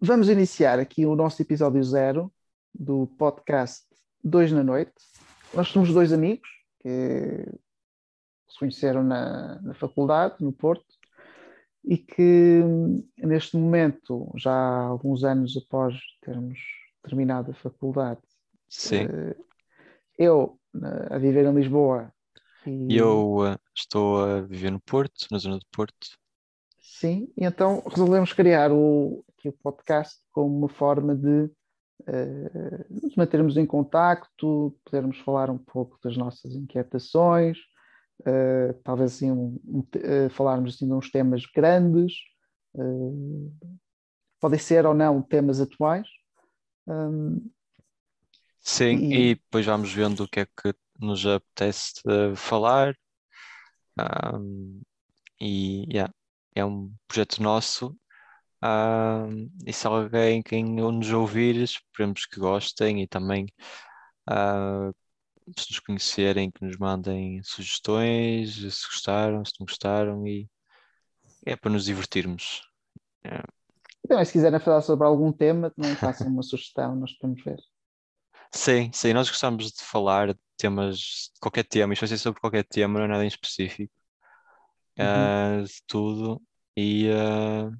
vamos iniciar aqui o nosso episódio zero do podcast Dois na Noite. Nós somos dois amigos que se conheceram na, na faculdade, no Porto, e que neste momento, já há alguns anos após termos terminado a faculdade, Sim, eh, eu a viver em Lisboa e eu eh, estou a viver no Porto, na zona do Porto. Sim, e então resolvemos criar o, aqui o podcast como uma forma de eh, nos mantermos em contacto, podermos falar um pouco das nossas inquietações, eh, talvez assim um- um eh, falarmos assim de uns temas grandes, podem ser ou não temas atuais. Hum, Sim, E- e depois vamos vendo o que é que nos apetece falar. Ahm, e yeah, é um projeto nosso. Ahm, e se alguém quem nos ouvir, esperemos que gostem e também ah, se nos conhecerem, que nos mandem sugestões, se gostaram, se não gostaram, e é para nos divertirmos. É, Então, se quiserem falar sobre algum tema, também façam uma sugestão, nós podemos ver. Sim, sim, nós gostamos de falar de temas, de qualquer tema, isto vai ser sobre qualquer tema, não é nada em específico, Uhum. ah, de tudo, e ah,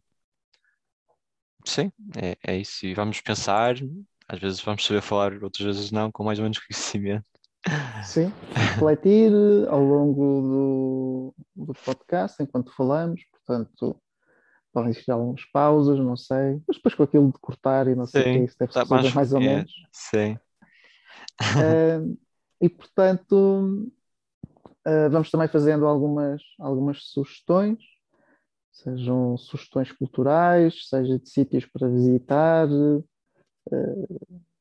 sim, é, é isso, e vamos pensar, às vezes vamos saber falar, outras vezes não, com mais ou menos conhecimento. Sim, refletir ao longo do, do podcast enquanto falamos, portanto, podem existir algumas pausas, não sei, mas depois com aquilo de cortar e não sei o que, Sim, isso deve tá, ser mas- mais ou é, menos. sim, Ah, e portanto, ah, vamos também fazendo algumas, algumas sugestões, sejam sugestões culturais, seja de sítios para visitar,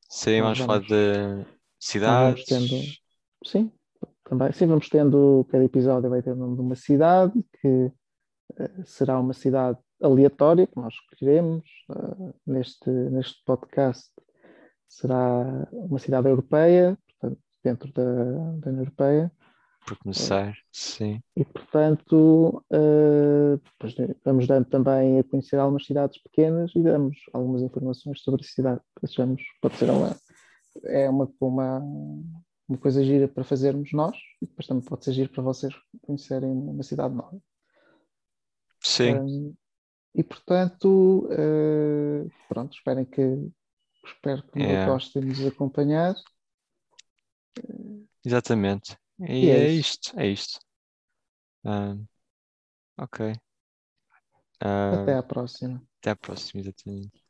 sim, Então vamos falar vamos- de vamos cidades, tendo- sim, também. Sim, vamos tendo, cada episódio vai ter o nome de uma cidade, que eh, será uma cidade aleatória, que nós escolheremos. eh, neste, neste podcast será uma cidade europeia, portanto, dentro da, da União Europeia. Por começar, sim, E, portanto, depois vamos dando também a conhecer algumas cidades pequenas e damos algumas informações sobre a cidade. Achamos que pode ser uma, é uma, uma, uma coisa gira para fazermos nós e depois também pode ser giro para vocês conhecerem uma cidade nova. sim, Um, e, portanto, eh, pronto, esperem que, espero que É. gostem de nos acompanhar. exatamente, e E é é isto, é isto. Ah, ok. Ah, Até à próxima. até à próxima, exatamente.